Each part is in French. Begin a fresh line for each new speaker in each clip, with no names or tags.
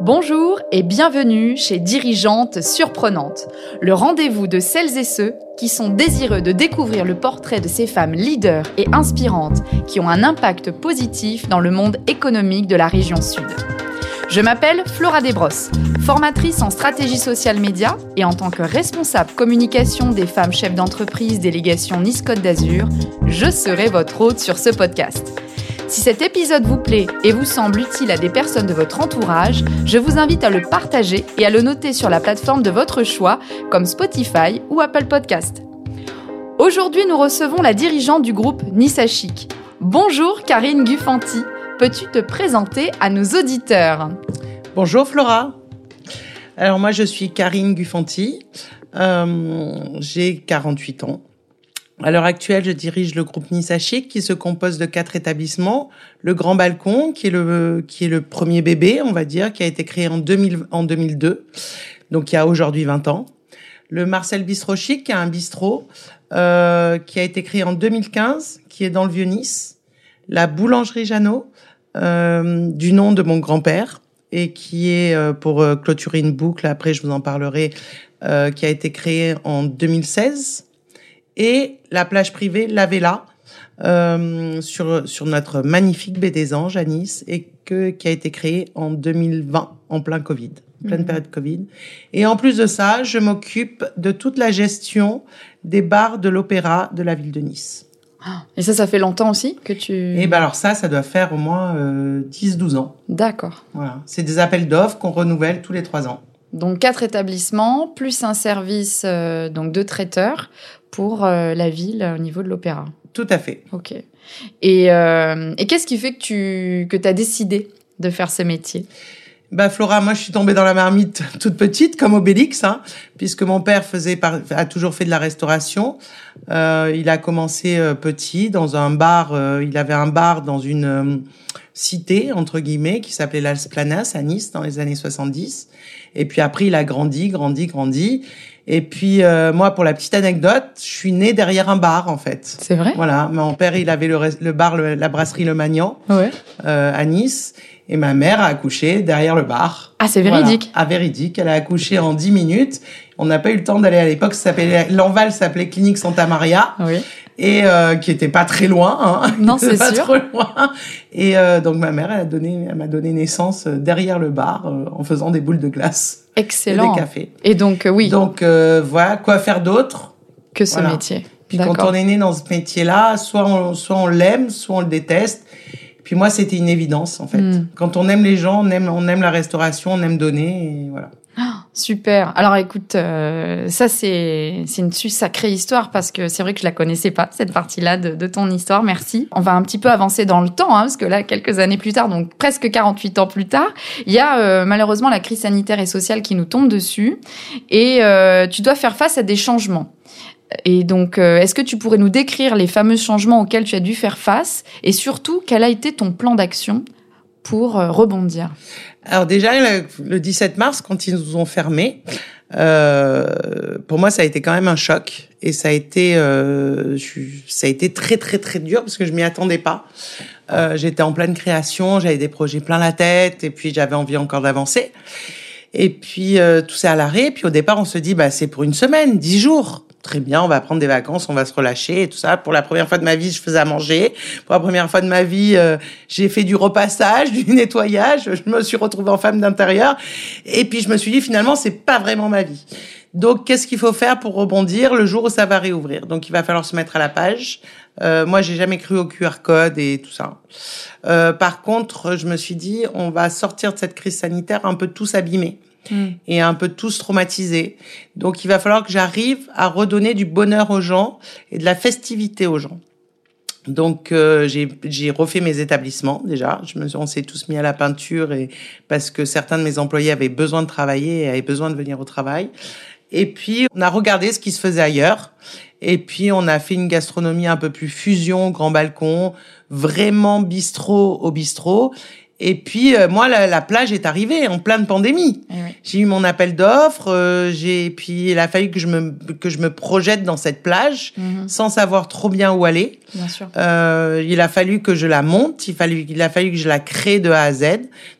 Bonjour et bienvenue chez Dirigeantes Surprenantes, le rendez-vous de celles et ceux qui sont désireux de découvrir le portrait de ces femmes leaders et inspirantes qui ont un impact positif dans le monde économique de la région Sud. Je m'appelle Flora Desbrosses, formatrice en stratégie sociale média et en tant que responsable communication des femmes chefs d'entreprise délégation Nice Côte d'Azur, je serai votre hôte sur ce podcast. Si cet épisode vous plaît et vous semble utile à des personnes de votre entourage, je vous invite à le partager et à le noter sur la plateforme de votre choix, comme Spotify ou Apple Podcast. Aujourd'hui, nous recevons la dirigeante du groupe Nissa Chic. Bonjour Karine Guffanti. Peux-tu te présenter à nos auditeurs?
Bonjour Flora. Alors moi je suis Karine Guffanti. Euh, j'ai 48 ans. À l'heure actuelle, je dirige le groupe Chic qui se compose de quatre établissements. Le Grand Balcon, qui est le, qui est le premier bébé, on va dire, qui a été créé en, 2000, en 2002, donc il y a aujourd'hui 20 ans. Le Marcel Bistro Chic, qui est un bistrot, euh, qui a été créé en 2015, qui est dans le Vieux-Nice. La Boulangerie Jeannot, euh, du nom de mon grand-père, et qui est, euh, pour euh, clôturer une boucle, après je vous en parlerai, euh, qui a été créé en 2016 et la plage privée La Vela euh, sur sur notre magnifique baie des Anges à Nice et que qui a été créée en 2020 en plein Covid, pleine mmh. période Covid. Et en plus de ça, je m'occupe de toute la gestion des bars de l'opéra de la ville de Nice.
Et ça, ça fait longtemps aussi que tu...
Et ben alors ça, ça doit faire au moins euh, 10-12 ans.
D'accord.
Voilà. C'est des appels d'offres qu'on renouvelle tous les trois ans.
Donc quatre établissements, plus un service euh, donc de traiteur pour euh, la ville au niveau de l'opéra.
Tout à fait.
Ok. Et, euh, et qu'est-ce qui fait que tu que as décidé de faire ce métier?
Bah Flora, moi je suis tombée dans la marmite toute petite comme Obélix, hein, puisque mon père faisait par, a toujours fait de la restauration. Euh, il a commencé euh, petit dans un bar. Euh, il avait un bar dans une cité entre guillemets qui s'appelait l'Alsplanas à Nice dans les années 70. Et puis après il a grandi, grandi, grandi. Et puis euh, moi, pour la petite anecdote, je suis née derrière un bar en fait.
C'est vrai?
Voilà, mon père il avait le, le bar, le, la brasserie Le Magnan
ouais.
euh, à Nice, et ma mère a accouché derrière le bar.
Ah, c'est véridique.
Voilà. Ah, véridique. Elle a accouché en 10 minutes. On n'a pas eu le temps d'aller à l'époque. Ça s'appelait l'Enval s'appelait Clinique Santa Maria.
Oui.
Et euh, qui était pas très loin. Hein.
Non, c'est
pas
sûr.
trop loin. Et euh, donc ma mère, elle a donné, elle m'a donné naissance euh, derrière le bar euh, en faisant des boules de glace
Excellent.
et des cafés.
Et donc euh, oui,
Donc euh, voilà, quoi faire d'autre
que ce
voilà.
métier.
Puis quand on est né dans ce métier-là, soit on, soit on l'aime, soit on le déteste. Puis moi, c'était une évidence en fait.
Mm.
Quand on aime les gens, on aime, on aime la restauration, on aime donner, et voilà.
Super. Alors écoute, euh, ça c'est une sacrée histoire parce que c'est vrai que je la connaissais pas cette partie-là de, de ton histoire. Merci. On va un petit peu avancer dans le temps hein, parce que là quelques années plus tard, donc presque 48 ans plus tard, il y a euh, malheureusement la crise sanitaire et sociale qui nous tombe dessus et euh, tu dois faire face à des changements. Et donc, euh, est-ce que tu pourrais nous décrire les fameux changements auxquels tu as dû faire face et surtout quel a été ton plan d'action pour euh, rebondir?
Alors déjà, le, le 17 mars, quand ils nous ont fermés, euh, pour moi, ça a été quand même un choc et ça a été, euh, ça a été très très très dur parce que je m'y attendais pas. Euh, J'étais en pleine création, j'avais des projets plein la tête et puis j'avais envie encore d'avancer. Et puis euh, tout ça à l'arrêt. Puis au départ, on se dit, bah c'est pour une semaine, dix jours. Très bien, on va prendre des vacances, on va se relâcher et tout ça. Pour la première fois de ma vie, je faisais à manger. Pour la première fois de ma vie, euh, j'ai fait du repassage, du nettoyage. Je me suis retrouvée en femme d'intérieur. Et puis je me suis dit, finalement, c'est pas vraiment ma vie. Donc, qu'est-ce qu'il faut faire pour rebondir le jour où ça va réouvrir? Donc, il va falloir se mettre à la page. Euh, moi, j'ai jamais cru au QR code et tout ça. Euh, par contre, je me suis dit, on va sortir de cette crise sanitaire un peu tous abîmés et un peu tous traumatisés. Donc, il va falloir que j'arrive à redonner du bonheur aux gens et de la festivité aux gens. Donc euh, j'ai refait mes établissements déjà. Je me on s'est tous mis à la peinture et parce que certains de mes employés avaient besoin de travailler et avaient besoin de venir au travail. Et puis on a regardé ce qui se faisait ailleurs. Et puis on a fait une gastronomie un peu plus fusion, grand balcon, vraiment bistrot au bistrot. Et puis euh, moi, la, la, plage est arrivée en pleine pandémie.
Eh oui.
J'ai eu mon appel d'offres. Euh, j'ai puis il a fallu que je me que je me projette dans cette plage
Mhm.
sans savoir trop bien où aller.
Bien sûr.
Euh, il a fallu que je la monte. Il fallu il a fallu que je la crée de A à Z.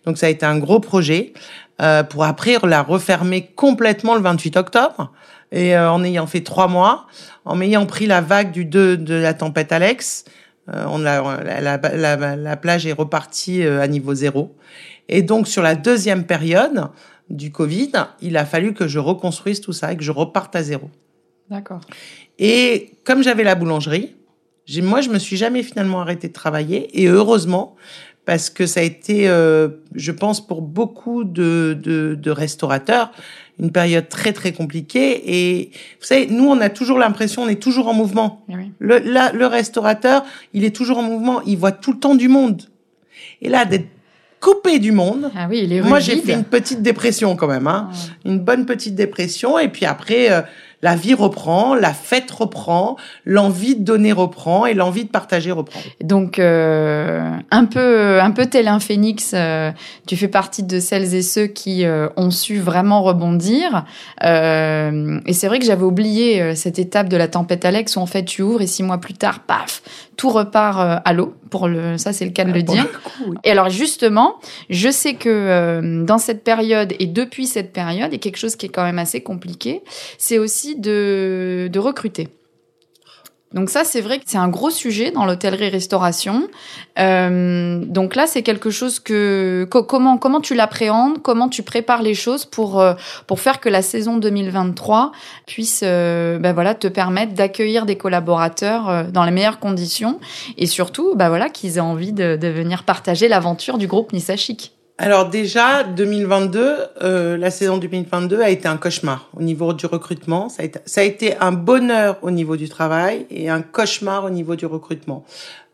Donc ça a été un gros projet euh, pour après la refermer complètement le 28 octobre. Et euh, en ayant fait trois mois, en ayant pris la vague du 2 de la tempête Alex, on a, la, la, la, la plage est repartie euh, à niveau zéro. Et donc sur la deuxième période du Covid, il a fallu que je reconstruise tout ça et que je reparte à zéro.
D'accord.
Et comme j'avais la boulangerie, moi je me suis jamais finalement arrêté de travailler et heureusement parce que ça a été, euh, je pense pour beaucoup de, de, de restaurateurs, une période très très compliquée. Et vous savez, nous on a toujours l'impression, on est toujours en mouvement.
Eh oui.
Le, là, le restaurateur, il est toujours en mouvement, il voit tout le temps du monde. Et là, d'être coupé du monde,
Ah oui, les rues
moi j'ai fait une petite dépression quand même, hein.
Ah.
une bonne petite dépression. Et puis après, euh, la vie reprend, la fête reprend, l'envie de donner reprend et l'envie de partager reprend.
Donc euh, un peu un peu tel un phénix, euh, tu fais partie de celles et ceux qui euh, ont su vraiment rebondir. Euh, et c'est vrai que j'avais oublié euh, cette étape de la tempête Alex où en fait tu ouvres et six mois plus tard, paf, tout repart euh, à l'eau. Pour le, ça c'est le cas de le
Pour
dire.
coup, oui.
Et alors justement, je sais que euh, dans cette période et depuis cette période, et quelque chose qui est quand même assez compliqué, c'est aussi de, recruter. Donc ça, c'est vrai que c'est un gros sujet dans l'hôtellerie-restauration. Euh, donc là, c'est quelque chose que co- comment comment tu l'appréhendes, comment tu prépares les choses pour euh, pour faire que la saison 2023 puisse euh, ben voilà te permettre d'accueillir des collaborateurs euh, dans les meilleures conditions et surtout bah voilà qu'ils aient envie de, venir partager l'aventure du groupe Nissa Chic.
Alors déjà, 2022, euh, la saison 2022 a été un cauchemar au niveau du recrutement. Ça a, été, ça a été un bonheur au niveau du travail et un cauchemar au niveau du recrutement.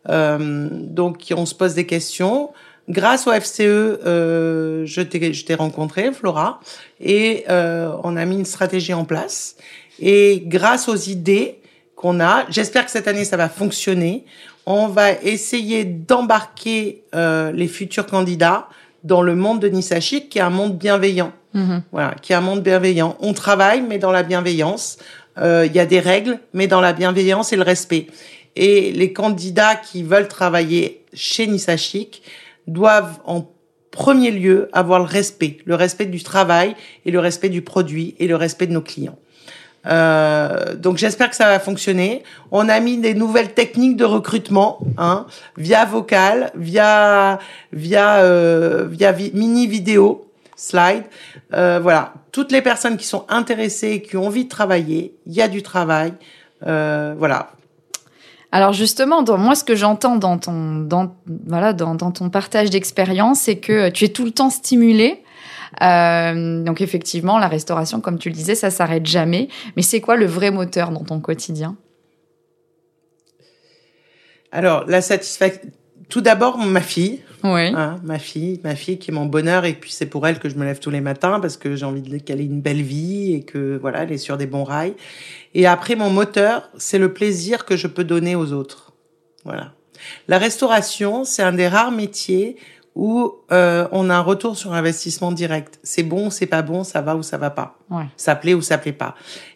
Euh, donc on se pose des questions. Grâce au FCE, euh, je t'ai rencontré, Flora, et euh, on a mis une stratégie en place. Et grâce aux idées qu'on a, j'espère que cette année ça va fonctionner. On va essayer d'embarquer euh, les futurs candidats dans le monde de Nissa Chic, qui est un monde bienveillant. Voilà, qui est un monde bienveillant. On travaille, mais dans la bienveillance. Euh, Il y a des règles, mais dans la bienveillance et le respect. Et les candidats qui veulent travailler chez Nissa Chic doivent en premier lieu avoir le respect, le respect du travail et le respect du produit et le respect de nos clients. Euh, donc j'espère que ça va fonctionner. On a mis des nouvelles techniques de recrutement, hein, via vocal, via via euh, via vi- mini vidéo, slide. Euh, voilà, toutes les personnes qui sont intéressées, qui ont envie de travailler, il y a du travail. Euh, voilà.
Alors justement, dans, moi, ce que j'entends dans ton, dans, voilà, dans, dans ton partage d'expérience, c'est que tu es tout le temps stimulé. Euh, donc effectivement, la restauration, comme tu le disais, ça s'arrête jamais. Mais c'est quoi le vrai moteur dans ton quotidien?
Alors la satisfaction. Tout d'abord, ma fille.
Oui.
Hein, ma fille, ma fille qui est mon bonheur et puis c'est pour elle que je me lève tous les matins parce que j'ai envie de- qu'elle ait une belle vie et que voilà, elle est sur des bons rails. Et après mon moteur, c'est le plaisir que je peux donner aux autres. Voilà. La restauration, c'est un des rares métiers où euh, on a un retour sur investissement direct. C'est bon, c'est pas bon, ça va ou ça va pas.
Ouais.
Ça plaît ou ça plaît pas.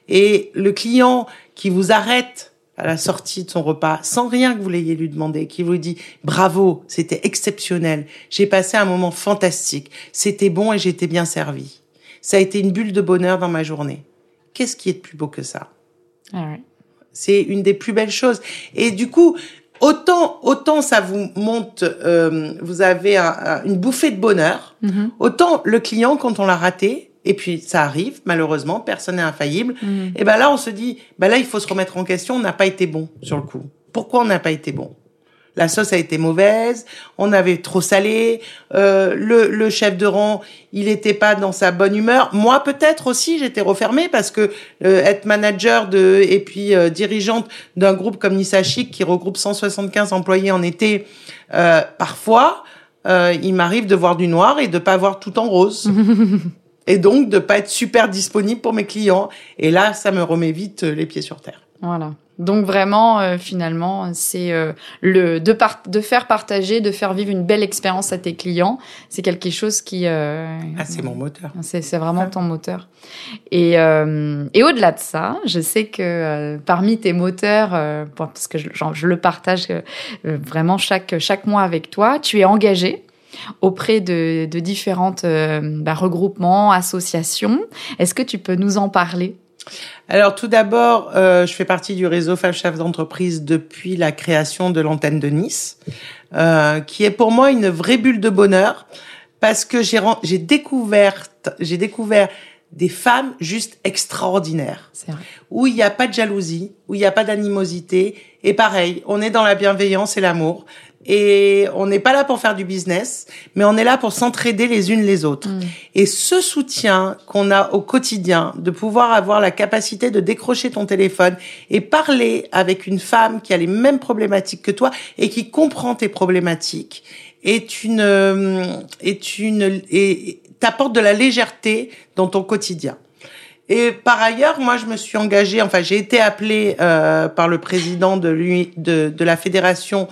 Et le client qui vous arrête à la sortie de son repas, sans rien que vous l'ayez lui demandé, qui vous dit bravo, c'était exceptionnel, j'ai passé un moment fantastique, c'était bon et j'étais bien servi. Ça a été une bulle de bonheur dans ma journée. Qu'est-ce qui est de plus beau que ça?
Ah ouais.
C'est une des plus belles choses. Et du coup, autant autant ça vous monte, euh, vous avez un- un- une bouffée de bonheur,
Mhm.
autant le client quand on l'a raté, et puis ça arrive malheureusement, personne n'est infaillible.
Mhm.
Et ben là, on se dit, ben là, il faut se remettre en question. On n'a pas été bon sur le coup. Pourquoi on n'a pas été bon? La sauce a été mauvaise. On avait trop salé. Euh, le, le chef de rang, il n'était pas dans sa bonne humeur. Moi, peut-être aussi, j'étais refermée parce que euh, être manager de et puis euh, dirigeante d'un groupe comme Nissa Chic qui regroupe 175 employés en été, euh, parfois, euh, il m'arrive de voir du noir et de pas voir tout en rose. et donc de pas être super disponible pour mes clients. Et là, ça me remet vite euh, les pieds sur terre.
Voilà. Donc vraiment, euh, finalement, c'est euh, le de, de faire partager, de faire vivre une belle expérience à tes clients. C'est quelque chose qui.
Euh, ah, c'est mon moteur.
C'est vraiment ton moteur. Et, et au-delà de ça, je sais que parmi tes moteurs, parce que je, je le partage vraiment chaque chaque mois avec toi, tu es engagé auprès de, de différentes bah, regroupements, associations. Est-ce que tu peux nous en parler?
Alors tout d'abord, euh, je fais partie du réseau Femmes Chefs d'entreprise depuis la création de l'antenne de Nice, euh, qui est pour moi une vraie bulle de bonheur parce que j'ai découvert j'ai découvert des femmes juste extraordinaires, où il n'y a pas de jalousie, où il n'y a pas d'animosité, et pareil, on est dans la bienveillance et l'amour et on n'est pas là pour faire du business, mais on est là pour s'entraider les unes les autres. Mm. Et ce soutien qu'on a au quotidien, de pouvoir avoir la capacité de décrocher ton téléphone et parler avec une femme qui a les mêmes problématiques que toi et qui comprend tes problématiques, est une euh, est une et t'apporte de la légèreté dans ton quotidien. Et par ailleurs, moi, je me suis engagée, enfin, j'ai été appelée euh, par le président de, de, la fédération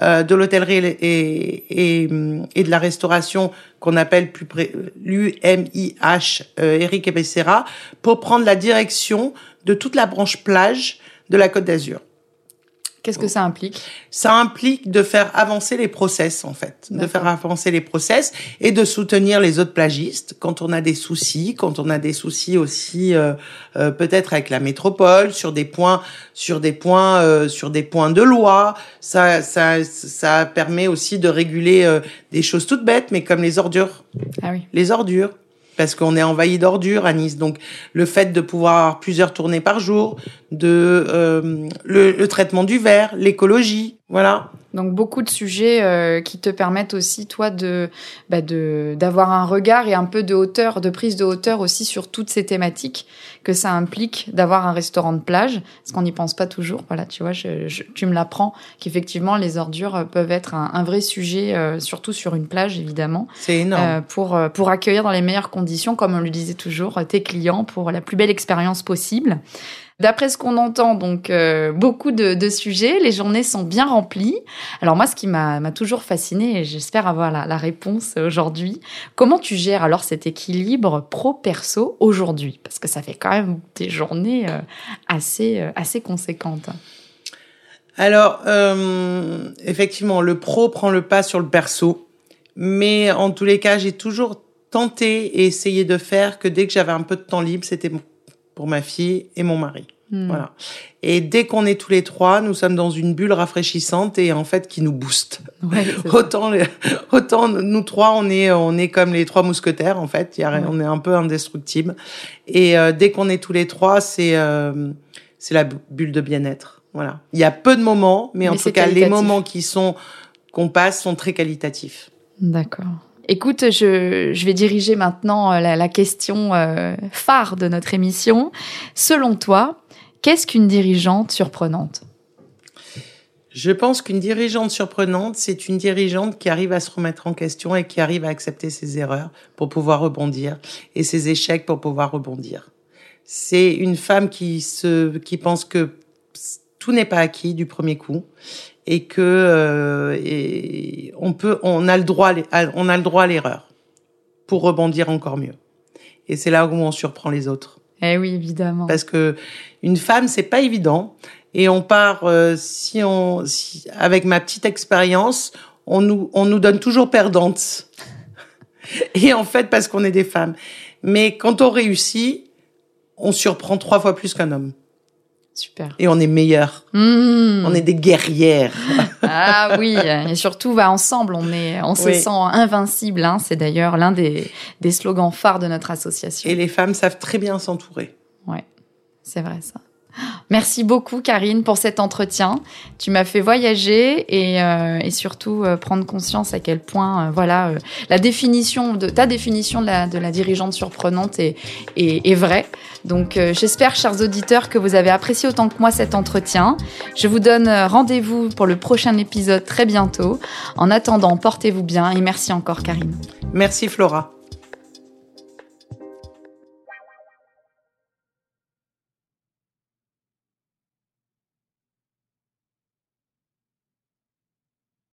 euh, de l'hôtellerie et, et, et, de la restauration, qu'on appelle plus l'UMIH, euh, Eric Ebessera, pour prendre la direction de toute la branche plage de la Côte d'Azur.
Qu'est-ce que ça implique?
Ça implique de faire avancer les process en fait, de faire avancer les process et de soutenir les autres plagistes quand on a des soucis, quand on a des soucis aussi euh, euh, peut-être avec la métropole sur des points, sur des points, euh, sur des points de loi. Ça, ça, ça permet aussi de réguler des choses toutes bêtes, mais comme les ordures.
Ah oui.
Les ordures parce qu'on est envahi d'ordures à Nice. Donc le fait de pouvoir avoir plusieurs tournées par jour, de euh, le, traitement du verre, l'écologie, voilà.
Donc beaucoup de sujets euh, qui te permettent aussi toi de bah de d'avoir un regard et un peu de hauteur, de prise de hauteur aussi sur toutes ces thématiques que ça implique d'avoir un restaurant de plage, parce qu'on n'y pense pas toujours. Voilà, tu vois, je, tu me l'apprends qu'effectivement les ordures peuvent être un, un vrai sujet, euh, surtout sur une plage évidemment.
C'est énorme. Euh,
pour pour accueillir dans les meilleures conditions, comme on le disait toujours, tes clients pour la plus belle expérience possible. D'après ce qu'on entend, donc euh, beaucoup de, sujets, les journées sont bien remplies. Alors moi, ce qui m'a toujours fasciné, et j'espère avoir la, la réponse aujourd'hui, comment tu gères alors cet équilibre pro-perso aujourd'hui? Parce que ça fait quand même des journées euh, assez, euh, assez conséquentes.
Alors, effectivement, le pro prend le pas sur le perso. Mais en tous les cas, j'ai toujours tenté et essayé de faire que dès que j'avais un peu de temps libre, c'était pour ma fille et mon mari. Hmm. Voilà. Et dès qu'on est tous les trois, nous sommes dans une bulle rafraîchissante et en fait qui nous booste. autant, autant nous trois, on est, on est comme les trois mousquetaires en fait. Y a, On est un peu indestructible. Et euh, dès qu'on est tous les trois, c'est euh, c'est la bulle de bien-être. Voilà. Il y a peu de moments, mais, en tout cas, les moments qui sont qu'on passe sont très qualitatifs.
D'accord. Écoute, je, vais diriger maintenant euh, la, la question euh, phare de notre émission. Selon toi, qu'est-ce qu'une dirigeante surprenante?
Je pense qu'une dirigeante surprenante, c'est une dirigeante qui arrive à se remettre en question et qui arrive à accepter ses erreurs pour pouvoir rebondir et ses échecs pour pouvoir rebondir. C'est une femme qui se, qui pense que tout n'est pas acquis du premier coup et que euh, et on peut, on a le droit, on a le droit à l'erreur pour rebondir encore mieux. Et c'est là où on surprend les autres.
Eh oui, évidemment.
Parce que une femme, c'est pas évident. Et on part, euh, si on, si, avec ma petite expérience, on nous, on nous donne toujours perdantes. et en fait, parce qu'on est des femmes. Mais quand on réussit, on surprend trois fois plus qu'un homme.
Super.
Et on est meilleurs. Mmh. On est des guerrières.
ah oui, et surtout va ensemble, on est, on se sent invincible. Hein. C'est d'ailleurs l'un des, des slogans phares de notre association.
Et les femmes savent très bien s'entourer.
Ouais, c'est vrai ça. Merci beaucoup Karine pour cet entretien. Tu m'as fait voyager et, euh, surtout euh, prendre conscience à quel point euh, voilà la définition de ta définition de la, de la dirigeante surprenante est, est, est vraie. Donc j'espère chers auditeurs que vous avez apprécié autant que moi cet entretien. Je vous donne rendez-vous pour le prochain épisode très bientôt. En attendant, portez-vous bien et merci encore Karine.
Merci Flora.